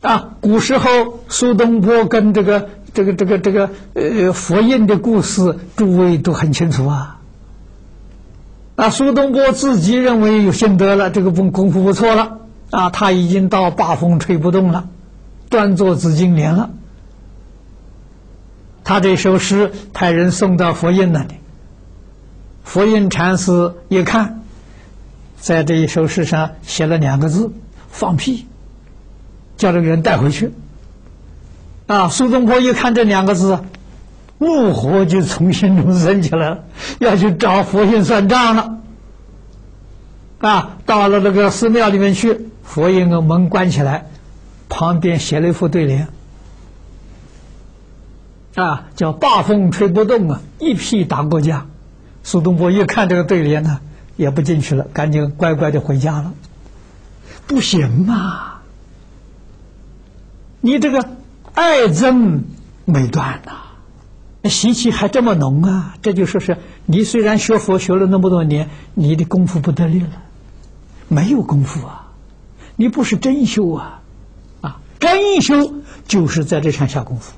啊，古时候苏东坡跟这个这个这个这个呃佛印的故事，诸位都很清楚啊。啊，苏东坡自己认为有心得了，这个功功夫不错了啊，他已经到八风吹不动了，端坐紫金莲了。他这首诗派人送到佛印那里，佛印禅师一看，在这一首诗上写了两个字“放屁”。叫这个人带回去，啊！苏东坡一看这两个字，怒火就从心中升起来了，要去找佛印算账了。啊！到了那个寺庙里面去，佛印的门关起来，旁边写了一副对联，啊，叫“八风吹不动啊，一屁打过家”。苏东坡一看这个对联呢，也不进去了，赶紧乖乖的回家了。不行嘛！你这个爱憎没断呐，习气还这么浓啊！这就说是你虽然学佛学了那么多年，你的功夫不得了了，没有功夫啊！你不是真修啊！啊，真修就是在这上下功夫。